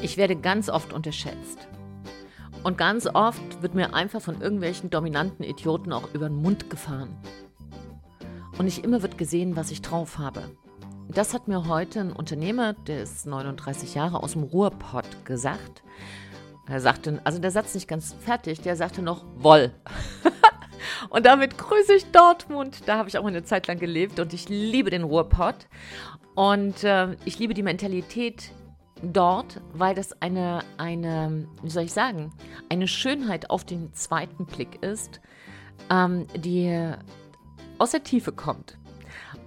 Ich werde ganz oft unterschätzt. Und ganz oft wird mir einfach von irgendwelchen dominanten Idioten auch über den Mund gefahren. Und nicht immer wird gesehen, was ich drauf habe. Das hat mir heute ein Unternehmer, der ist 39 Jahre aus dem Ruhrpott, gesagt. Er sagte, also der Satz nicht ganz fertig, der sagte noch Woll. und damit grüße ich Dortmund. Da habe ich auch eine Zeit lang gelebt und ich liebe den Ruhrpott. Und äh, ich liebe die Mentalität dort, weil das eine, eine, wie soll ich sagen, eine Schönheit auf den zweiten Blick ist, ähm, die aus der Tiefe kommt.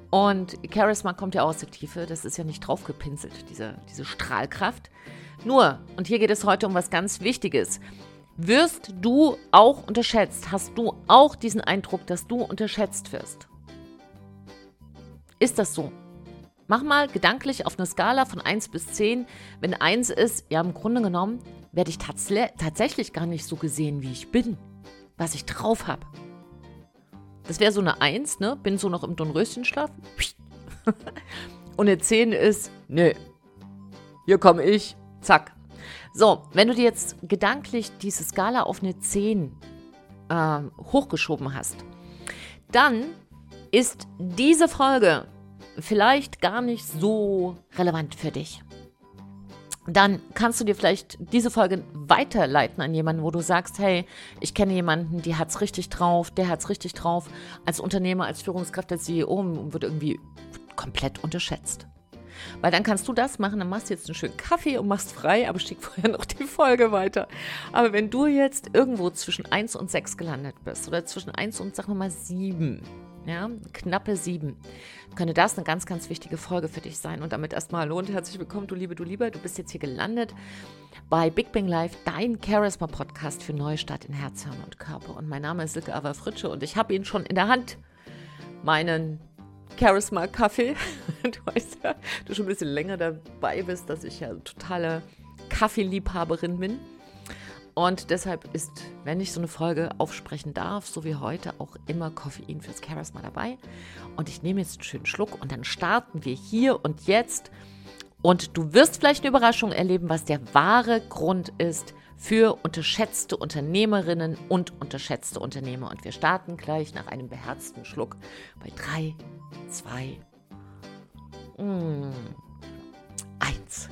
Und Charisma kommt ja aus der Tiefe, das ist ja nicht draufgepinselt, diese, diese Strahlkraft. Nur, und hier geht es heute um was ganz Wichtiges, wirst du auch unterschätzt? Hast du auch diesen Eindruck, dass du unterschätzt wirst? Ist das so? Mach mal gedanklich auf eine Skala von 1 bis 10. Wenn 1 ist, ja, im Grunde genommen werde ich tats tatsächlich gar nicht so gesehen, wie ich bin, was ich drauf habe. Das wäre so eine 1, ne? Bin so noch im Dornröschenschlaf. Und eine 10 ist, ne, hier komme ich, zack. So, wenn du dir jetzt gedanklich diese Skala auf eine 10 äh, hochgeschoben hast, dann ist diese Folge vielleicht gar nicht so relevant für dich. Dann kannst du dir vielleicht diese Folge weiterleiten an jemanden, wo du sagst, hey, ich kenne jemanden, die hat es richtig drauf, der hat es richtig drauf. Als Unternehmer, als Führungskraft, als CEO wird irgendwie komplett unterschätzt. Weil dann kannst du das machen, dann machst du jetzt einen schönen Kaffee und machst frei, aber schick vorher noch die Folge weiter. Aber wenn du jetzt irgendwo zwischen 1 und 6 gelandet bist oder zwischen 1 und sag nochmal 7, ja, knappe sieben, könnte das eine ganz, ganz wichtige Folge für dich sein. Und damit erstmal hallo und herzlich willkommen, du Liebe, du Lieber. Du bist jetzt hier gelandet bei Big Bang Live, dein Charisma-Podcast für Neustart in Herz, Hirn und Körper. Und mein Name ist Silke Ava Fritsche und ich habe ihn schon in der Hand, meinen Charisma-Kaffee. Du weißt ja, du schon ein bisschen länger dabei bist, dass ich ja totale Kaffeeliebhaberin bin. Und deshalb ist, wenn ich so eine Folge aufsprechen darf, so wie heute, auch immer Koffein fürs Charisma dabei. Und ich nehme jetzt einen schönen Schluck und dann starten wir hier und jetzt. Und du wirst vielleicht eine Überraschung erleben, was der wahre Grund ist für unterschätzte Unternehmerinnen und unterschätzte Unternehmer. Und wir starten gleich nach einem beherzten Schluck bei 3, 2, 1.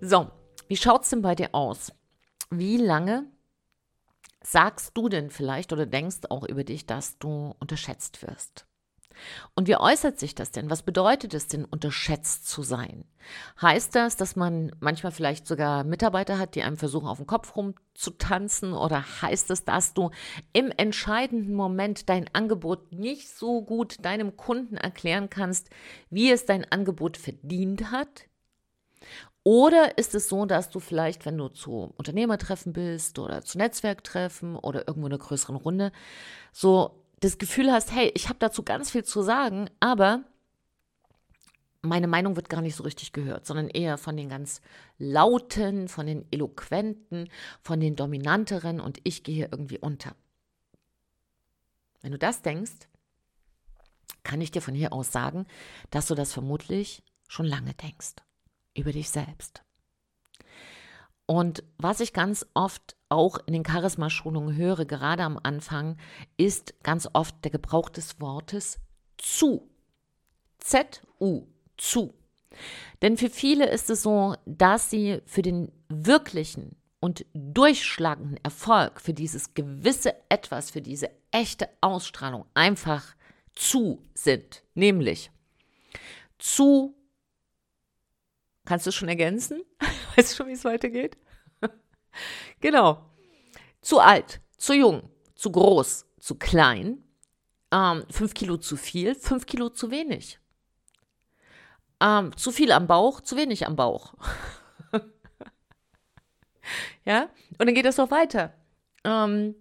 So, wie schaut es denn bei dir aus? Wie lange sagst du denn vielleicht oder denkst auch über dich, dass du unterschätzt wirst? Und wie äußert sich das denn? Was bedeutet es denn, unterschätzt zu sein? Heißt das, dass man manchmal vielleicht sogar Mitarbeiter hat, die einem versuchen, auf den Kopf rumzutanzen? Oder heißt es, dass du im entscheidenden Moment dein Angebot nicht so gut deinem Kunden erklären kannst, wie es dein Angebot verdient hat? Oder ist es so, dass du vielleicht, wenn du zu Unternehmertreffen bist oder zu Netzwerktreffen oder irgendwo in einer größeren Runde, so das Gefühl hast, hey, ich habe dazu ganz viel zu sagen, aber meine Meinung wird gar nicht so richtig gehört, sondern eher von den ganz lauten, von den eloquenten, von den dominanteren und ich gehe irgendwie unter. Wenn du das denkst, kann ich dir von hier aus sagen, dass du das vermutlich schon lange denkst über dich selbst. Und was ich ganz oft auch in den Charisma-Schulungen höre, gerade am Anfang, ist ganz oft der Gebrauch des Wortes zu. Z-U, zu. Denn für viele ist es so, dass sie für den wirklichen und durchschlagenden Erfolg, für dieses gewisse Etwas, für diese echte Ausstrahlung einfach zu sind. Nämlich zu Kannst du schon ergänzen? Weißt du schon, wie es weitergeht? genau. Zu alt, zu jung, zu groß, zu klein, ähm, fünf Kilo zu viel, fünf Kilo zu wenig. Ähm, zu viel am Bauch, zu wenig am Bauch. ja, und dann geht es noch weiter. Ähm,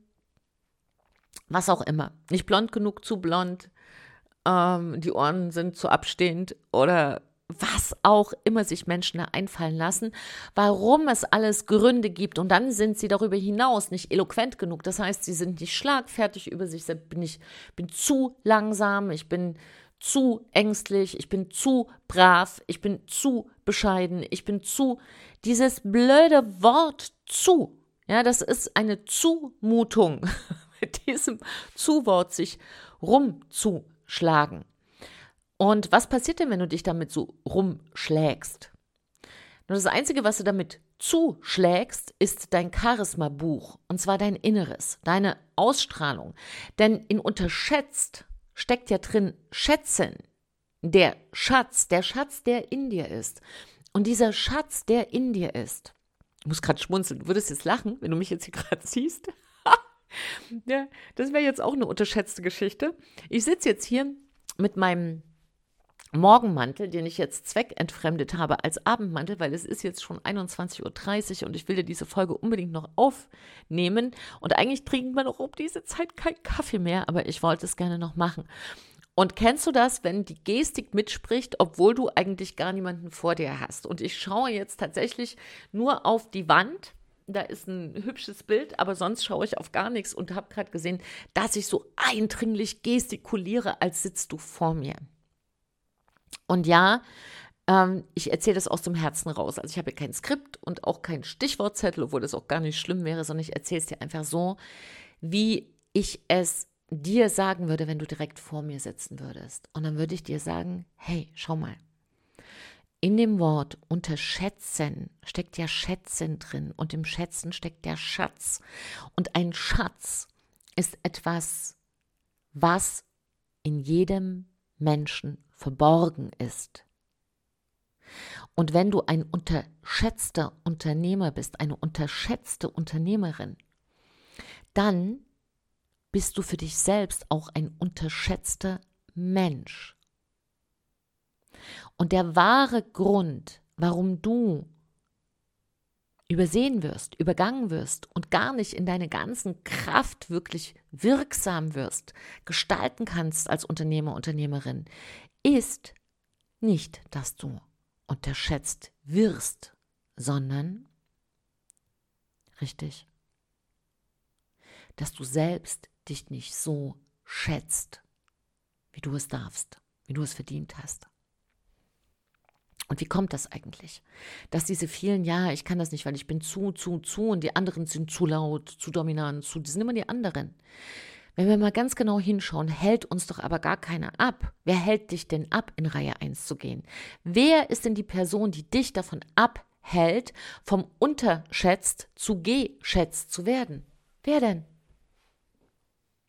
was auch immer. Nicht blond genug, zu blond. Ähm, die Ohren sind zu abstehend oder was auch immer sich Menschen da einfallen lassen, warum es alles Gründe gibt. Und dann sind sie darüber hinaus nicht eloquent genug. Das heißt, sie sind nicht schlagfertig über sich, bin ich bin zu langsam, ich bin zu ängstlich, ich bin zu brav, ich bin zu bescheiden, ich bin zu. Dieses blöde Wort zu, ja, das ist eine Zumutung, mit diesem Zuwort sich rumzuschlagen. Und was passiert denn, wenn du dich damit so rumschlägst? Nur das Einzige, was du damit zuschlägst, ist dein Charisma-Buch, und zwar dein Inneres, deine Ausstrahlung. Denn in unterschätzt steckt ja drin Schätzen, der Schatz, der Schatz, der in dir ist. Und dieser Schatz, der in dir ist, ich muss gerade schmunzeln, du würdest jetzt lachen, wenn du mich jetzt hier gerade siehst. ja, das wäre jetzt auch eine unterschätzte Geschichte. Ich sitze jetzt hier mit meinem Morgenmantel, den ich jetzt zweckentfremdet habe als Abendmantel, weil es ist jetzt schon 21.30 Uhr und ich will dir diese Folge unbedingt noch aufnehmen. Und eigentlich trinkt man auch um diese Zeit keinen Kaffee mehr, aber ich wollte es gerne noch machen. Und kennst du das, wenn die Gestik mitspricht, obwohl du eigentlich gar niemanden vor dir hast? Und ich schaue jetzt tatsächlich nur auf die Wand. Da ist ein hübsches Bild, aber sonst schaue ich auf gar nichts und habe gerade gesehen, dass ich so eindringlich gestikuliere, als sitzt du vor mir. Und ja, ähm, ich erzähle das aus dem Herzen raus. Also ich habe kein Skript und auch kein Stichwortzettel, obwohl das auch gar nicht schlimm wäre, sondern ich erzähle es dir einfach so, wie ich es dir sagen würde, wenn du direkt vor mir sitzen würdest. Und dann würde ich dir sagen, hey, schau mal. In dem Wort unterschätzen steckt ja Schätzen drin und im Schätzen steckt der Schatz. Und ein Schatz ist etwas, was in jedem Menschen verborgen ist. Und wenn du ein unterschätzter Unternehmer bist, eine unterschätzte Unternehmerin, dann bist du für dich selbst auch ein unterschätzter Mensch. Und der wahre Grund, warum du übersehen wirst, übergangen wirst und gar nicht in deine ganzen Kraft wirklich wirksam wirst, gestalten kannst als Unternehmer, Unternehmerin, ist nicht, dass du unterschätzt wirst, sondern, richtig, dass du selbst dich nicht so schätzt, wie du es darfst, wie du es verdient hast. Und wie kommt das eigentlich? Dass diese vielen, ja, ich kann das nicht, weil ich bin zu, zu, zu und die anderen sind zu laut, zu dominant, zu, die sind immer die anderen. Wenn wir mal ganz genau hinschauen, hält uns doch aber gar keiner ab. Wer hält dich denn ab, in Reihe 1 zu gehen? Wer ist denn die Person, die dich davon abhält, vom unterschätzt zu geschätzt zu werden? Wer denn?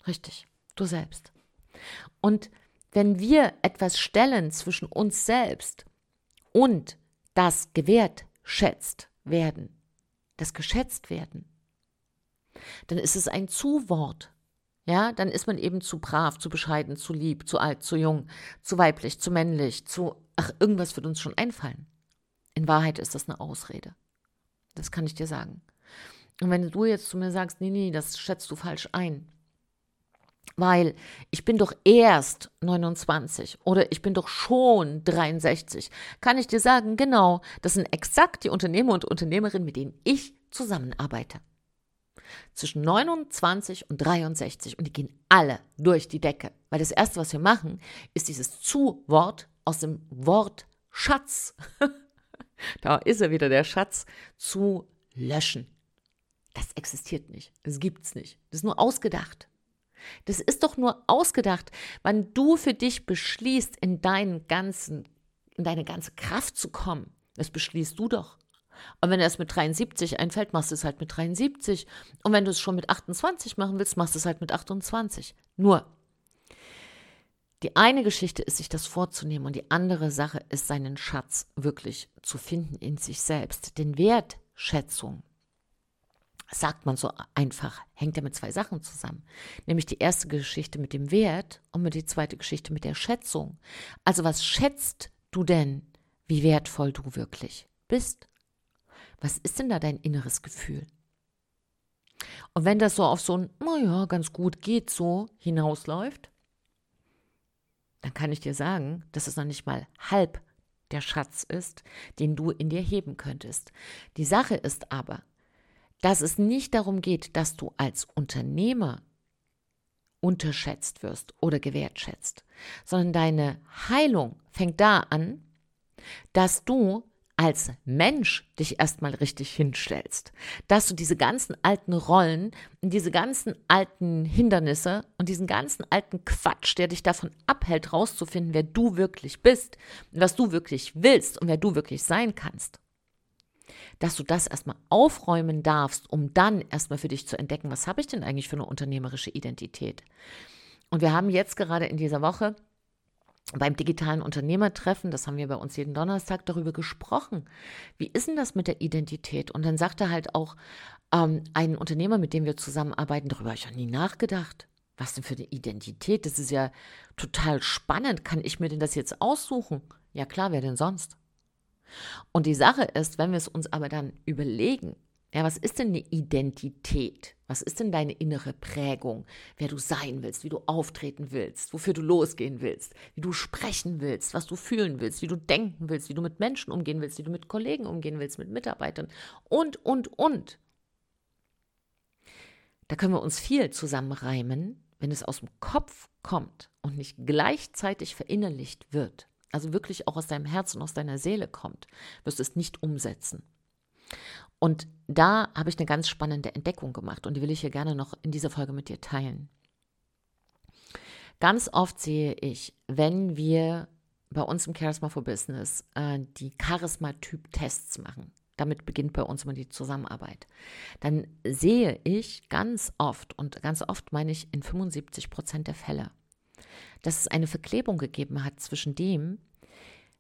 Richtig, du selbst. Und wenn wir etwas stellen zwischen uns selbst und das gewertschätzt werden, das geschätzt werden, dann ist es ein Zuwort. Ja, dann ist man eben zu brav, zu bescheiden, zu lieb, zu alt, zu jung, zu weiblich, zu männlich, zu, ach, irgendwas wird uns schon einfallen. In Wahrheit ist das eine Ausrede. Das kann ich dir sagen. Und wenn du jetzt zu mir sagst, nee, nee, das schätzt du falsch ein, weil ich bin doch erst 29 oder ich bin doch schon 63, kann ich dir sagen, genau, das sind exakt die Unternehmer und Unternehmerinnen, mit denen ich zusammenarbeite. Zwischen 29 und 63 und die gehen alle durch die Decke, weil das Erste, was wir machen, ist dieses Zu-Wort aus dem Wort Schatz, da ist er wieder der Schatz, zu löschen. Das existiert nicht, das gibt's nicht, das ist nur ausgedacht. Das ist doch nur ausgedacht, wann du für dich beschließt, in deinen ganzen, in deine ganze Kraft zu kommen. Das beschließt du doch. Und wenn dir das mit 73 einfällt, machst du es halt mit 73. Und wenn du es schon mit 28 machen willst, machst du es halt mit 28. Nur, die eine Geschichte ist, sich das vorzunehmen und die andere Sache ist, seinen Schatz wirklich zu finden in sich selbst. Denn Wertschätzung sagt man so einfach, hängt ja mit zwei Sachen zusammen. Nämlich die erste Geschichte mit dem Wert und mit die zweite Geschichte mit der Schätzung. Also was schätzt du denn, wie wertvoll du wirklich bist? Was ist denn da dein inneres Gefühl? Und wenn das so auf so ein, naja, ganz gut geht so hinausläuft, dann kann ich dir sagen, dass es noch nicht mal halb der Schatz ist, den du in dir heben könntest. Die Sache ist aber, dass es nicht darum geht, dass du als Unternehmer unterschätzt wirst oder gewertschätzt, sondern deine Heilung fängt da an, dass du als Mensch dich erstmal richtig hinstellst, dass du diese ganzen alten Rollen und diese ganzen alten Hindernisse und diesen ganzen alten Quatsch, der dich davon abhält, rauszufinden, wer du wirklich bist, was du wirklich willst und wer du wirklich sein kannst, dass du das erstmal aufräumen darfst, um dann erstmal für dich zu entdecken, was habe ich denn eigentlich für eine unternehmerische Identität. Und wir haben jetzt gerade in dieser Woche beim digitalen Unternehmertreffen, das haben wir bei uns jeden Donnerstag darüber gesprochen. Wie ist denn das mit der Identität? Und dann sagte halt auch ähm, ein Unternehmer, mit dem wir zusammenarbeiten, darüber habe ich ja nie nachgedacht. Was denn für eine Identität? Das ist ja total spannend. Kann ich mir denn das jetzt aussuchen? Ja klar, wer denn sonst? Und die Sache ist, wenn wir es uns aber dann überlegen, ja, was ist denn eine Identität? Was ist denn deine innere Prägung? Wer du sein willst, wie du auftreten willst, wofür du losgehen willst, wie du sprechen willst, was du fühlen willst, wie du denken willst, wie du mit Menschen umgehen willst, wie du mit Kollegen umgehen willst, mit Mitarbeitern und, und, und. Da können wir uns viel zusammenreimen, wenn es aus dem Kopf kommt und nicht gleichzeitig verinnerlicht wird, also wirklich auch aus deinem Herzen und aus deiner Seele kommt, wirst du es nicht umsetzen. Und da habe ich eine ganz spannende Entdeckung gemacht und die will ich hier gerne noch in dieser Folge mit dir teilen. Ganz oft sehe ich, wenn wir bei uns im Charisma for Business äh, die Charisma-Typ-Tests machen, damit beginnt bei uns immer die Zusammenarbeit, dann sehe ich ganz oft, und ganz oft meine ich in 75 Prozent der Fälle, dass es eine Verklebung gegeben hat zwischen dem,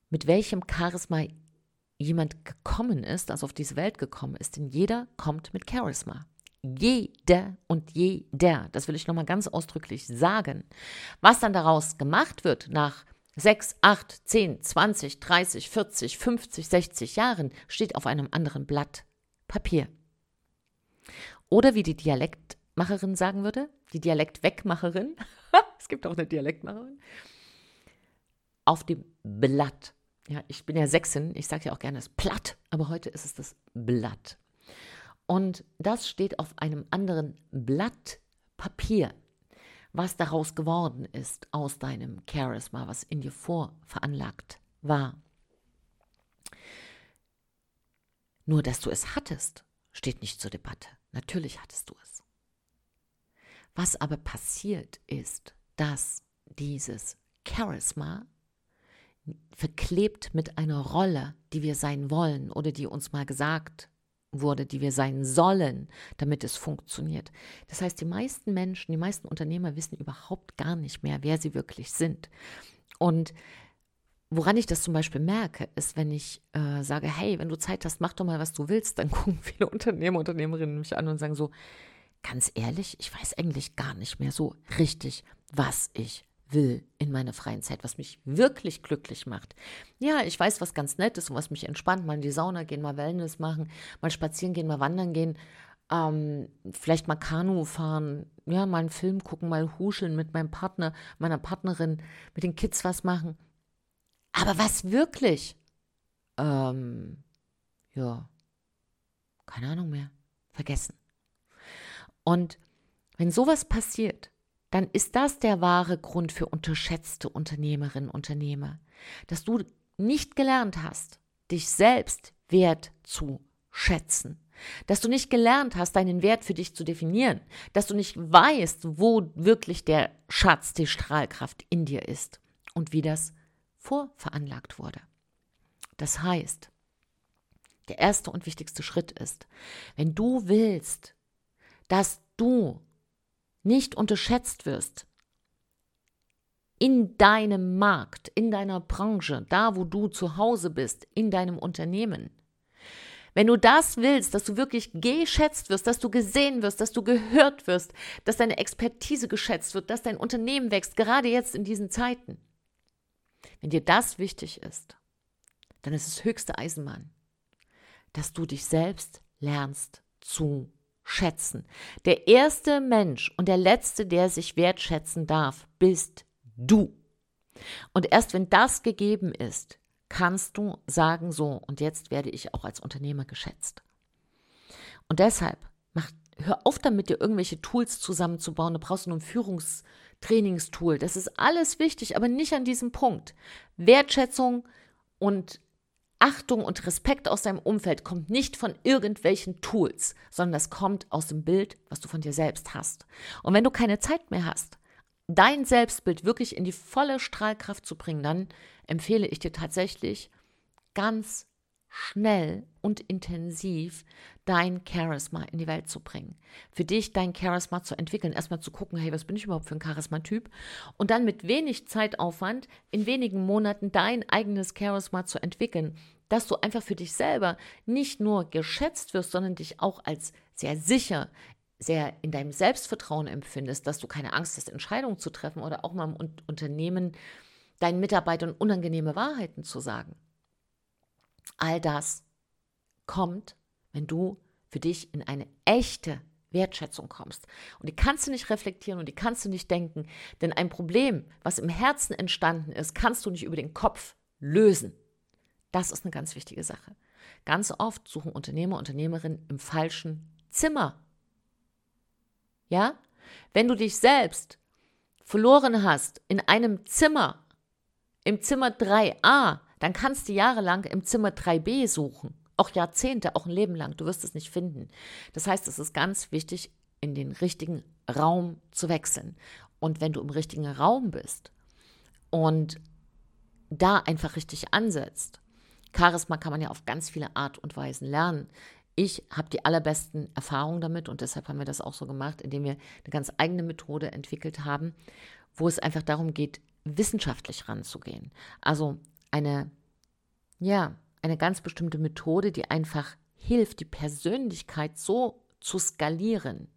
mit welchem Charisma jemand gekommen ist, also auf diese Welt gekommen ist. Denn jeder kommt mit Charisma. Jeder und jeder. Das will ich nochmal ganz ausdrücklich sagen. Was dann daraus gemacht wird nach 6, 8, 10, 20, 30, 40, 50, 60 Jahren, steht auf einem anderen Blatt Papier. Oder wie die Dialektmacherin sagen würde, die Dialektwegmacherin, es gibt auch eine Dialektmacherin, auf dem Blatt ja, ich bin ja Sächsin, ich sage ja auch gerne das Platt, aber heute ist es das Blatt. Und das steht auf einem anderen Blatt Papier, was daraus geworden ist aus deinem Charisma, was in dir vorveranlagt war. Nur, dass du es hattest, steht nicht zur Debatte. Natürlich hattest du es. Was aber passiert ist, dass dieses Charisma verklebt mit einer Rolle, die wir sein wollen oder die uns mal gesagt wurde, die wir sein sollen, damit es funktioniert. Das heißt, die meisten Menschen, die meisten Unternehmer wissen überhaupt gar nicht mehr, wer sie wirklich sind. Und woran ich das zum Beispiel merke, ist, wenn ich äh, sage, hey, wenn du Zeit hast, mach doch mal, was du willst, dann gucken viele Unternehmer, Unternehmerinnen mich an und sagen so, ganz ehrlich, ich weiß eigentlich gar nicht mehr so richtig, was ich will in meiner freien Zeit, was mich wirklich glücklich macht. Ja, ich weiß, was ganz nett ist und was mich entspannt, mal in die Sauna gehen, mal Wellness machen, mal spazieren gehen, mal wandern gehen, ähm, vielleicht mal Kanu fahren, ja, mal einen Film gucken, mal huscheln mit meinem Partner, meiner Partnerin, mit den Kids was machen. Aber was wirklich? Ähm, ja, keine Ahnung mehr. Vergessen. Und wenn sowas passiert, dann ist das der wahre Grund für unterschätzte Unternehmerinnen und Unternehmer, dass du nicht gelernt hast, dich selbst wert zu schätzen, dass du nicht gelernt hast, deinen Wert für dich zu definieren, dass du nicht weißt, wo wirklich der Schatz, die Strahlkraft in dir ist und wie das vorveranlagt wurde. Das heißt, der erste und wichtigste Schritt ist, wenn du willst, dass du nicht unterschätzt wirst, in deinem Markt, in deiner Branche, da wo du zu Hause bist, in deinem Unternehmen. Wenn du das willst, dass du wirklich geschätzt wirst, dass du gesehen wirst, dass du gehört wirst, dass deine Expertise geschätzt wird, dass dein Unternehmen wächst, gerade jetzt in diesen Zeiten. Wenn dir das wichtig ist, dann ist es höchste Eisenbahn, dass du dich selbst lernst zu schätzen. Der erste Mensch und der letzte, der sich wertschätzen darf, bist du. Und erst wenn das gegeben ist, kannst du sagen, so, und jetzt werde ich auch als Unternehmer geschätzt. Und deshalb mach, hör auf damit, dir irgendwelche Tools zusammenzubauen. Du brauchst nur ein Führungstrainingstool. Das ist alles wichtig, aber nicht an diesem Punkt. Wertschätzung und Achtung und Respekt aus deinem Umfeld kommt nicht von irgendwelchen Tools, sondern das kommt aus dem Bild, was du von dir selbst hast. Und wenn du keine Zeit mehr hast, dein Selbstbild wirklich in die volle Strahlkraft zu bringen, dann empfehle ich dir tatsächlich ganz schnell und intensiv dein Charisma in die Welt zu bringen. Für dich dein Charisma zu entwickeln, erstmal zu gucken, hey, was bin ich überhaupt für ein Charisma-Typ? Und dann mit wenig Zeitaufwand in wenigen Monaten dein eigenes Charisma zu entwickeln, dass du einfach für dich selber nicht nur geschätzt wirst, sondern dich auch als sehr sicher, sehr in deinem Selbstvertrauen empfindest, dass du keine Angst hast, Entscheidungen zu treffen oder auch mal im Unternehmen deinen Mitarbeitern unangenehme Wahrheiten zu sagen. All das kommt, wenn du für dich in eine echte Wertschätzung kommst. Und die kannst du nicht reflektieren und die kannst du nicht denken, denn ein Problem, was im Herzen entstanden ist, kannst du nicht über den Kopf lösen. Das ist eine ganz wichtige Sache. Ganz oft suchen Unternehmer, Unternehmerinnen im falschen Zimmer. Ja? Wenn du dich selbst verloren hast in einem Zimmer, im Zimmer 3a, dann kannst du jahrelang im Zimmer 3b suchen. Auch Jahrzehnte, auch ein Leben lang. Du wirst es nicht finden. Das heißt, es ist ganz wichtig, in den richtigen Raum zu wechseln. Und wenn du im richtigen Raum bist und da einfach richtig ansetzt, Charisma kann man ja auf ganz viele Art und Weisen lernen. Ich habe die allerbesten Erfahrungen damit und deshalb haben wir das auch so gemacht, indem wir eine ganz eigene Methode entwickelt haben, wo es einfach darum geht, wissenschaftlich ranzugehen. Also eine, ja, eine ganz bestimmte Methode, die einfach hilft, die Persönlichkeit so zu skalieren,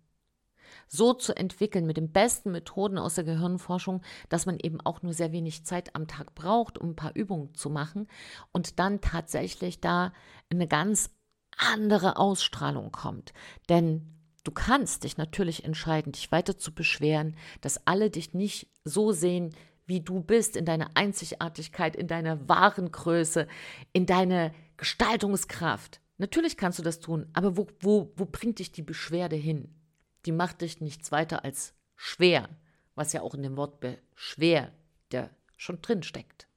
so zu entwickeln mit den besten Methoden aus der Gehirnforschung, dass man eben auch nur sehr wenig Zeit am Tag braucht, um ein paar Übungen zu machen und dann tatsächlich da eine ganz andere Ausstrahlung kommt. Denn du kannst dich natürlich entscheiden, dich weiter zu beschweren, dass alle dich nicht so sehen, wie du bist, in deiner Einzigartigkeit, in deiner wahren Größe, in deine Gestaltungskraft. Natürlich kannst du das tun, aber wo, wo, wo bringt dich die Beschwerde hin? Die macht dich nichts weiter als schwer, was ja auch in dem Wort schwer der schon drin steckt.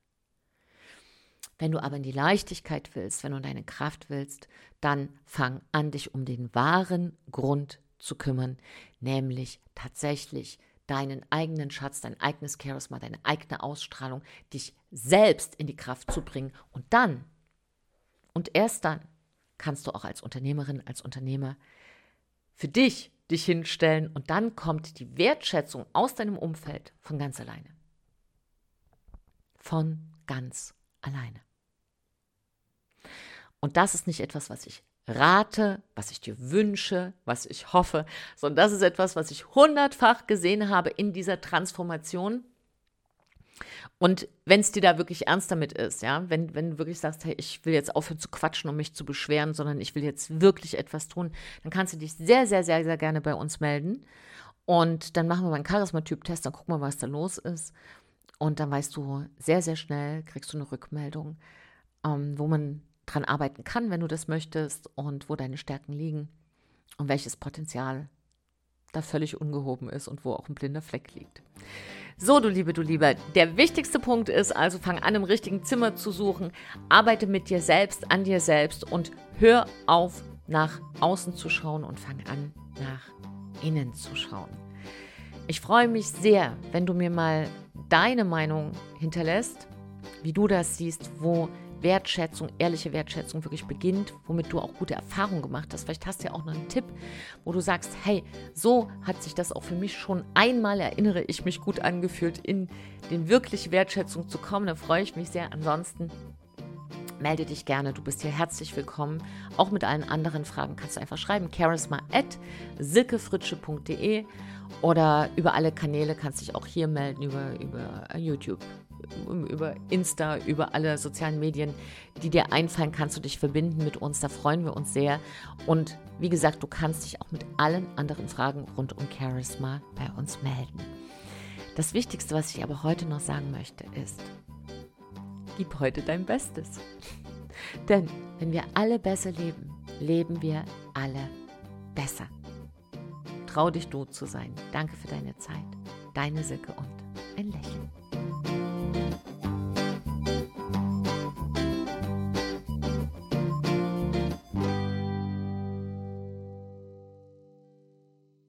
Wenn du aber in die Leichtigkeit willst, wenn du in deine Kraft willst, dann fang an, dich um den wahren Grund zu kümmern, nämlich tatsächlich deinen eigenen Schatz, dein eigenes Charisma, deine eigene Ausstrahlung, dich selbst in die Kraft zu bringen. Und dann, und erst dann, kannst du auch als Unternehmerin, als Unternehmer für dich dich hinstellen und dann kommt die Wertschätzung aus deinem Umfeld von ganz alleine. Von ganz alleine. Und das ist nicht etwas, was ich rate, was ich dir wünsche, was ich hoffe, sondern das ist etwas, was ich hundertfach gesehen habe in dieser Transformation. Und wenn es dir da wirklich ernst damit ist, ja, wenn, wenn du wirklich sagst, hey, ich will jetzt aufhören zu quatschen und mich zu beschweren, sondern ich will jetzt wirklich etwas tun, dann kannst du dich sehr, sehr, sehr, sehr gerne bei uns melden. Und dann machen wir mal einen Charisma-Typ-Test, dann gucken wir, was da los ist. Und dann weißt du sehr, sehr schnell, kriegst du eine Rückmeldung, ähm, wo man dran arbeiten kann, wenn du das möchtest und wo deine Stärken liegen und welches Potenzial da völlig ungehoben ist und wo auch ein blinder Fleck liegt. So, du Liebe, du Lieber, der wichtigste Punkt ist also, fang an, im richtigen Zimmer zu suchen, arbeite mit dir selbst, an dir selbst und hör auf, nach außen zu schauen und fang an, nach innen zu schauen. Ich freue mich sehr, wenn du mir mal deine Meinung hinterlässt, wie du das siehst, wo Wertschätzung, ehrliche Wertschätzung wirklich beginnt, womit du auch gute Erfahrungen gemacht hast. Vielleicht hast du ja auch noch einen Tipp, wo du sagst, hey, so hat sich das auch für mich schon einmal, erinnere ich mich, gut angefühlt, in den wirklich Wertschätzung zu kommen. Da freue ich mich sehr. Ansonsten melde dich gerne. Du bist hier herzlich willkommen. Auch mit allen anderen Fragen kannst du einfach schreiben. charisma at silkefritsche.de oder über alle Kanäle kannst du dich auch hier melden, über, über YouTube, über Insta, über alle sozialen Medien, die dir einfallen, kannst du dich verbinden mit uns. Da freuen wir uns sehr. Und wie gesagt, du kannst dich auch mit allen anderen Fragen rund um Charisma bei uns melden. Das Wichtigste, was ich aber heute noch sagen möchte, ist, gib heute dein Bestes. Denn wenn wir alle besser leben, leben wir alle besser. Trau dich, du zu sein. Danke für deine Zeit. Deine Silke und ein Lächeln.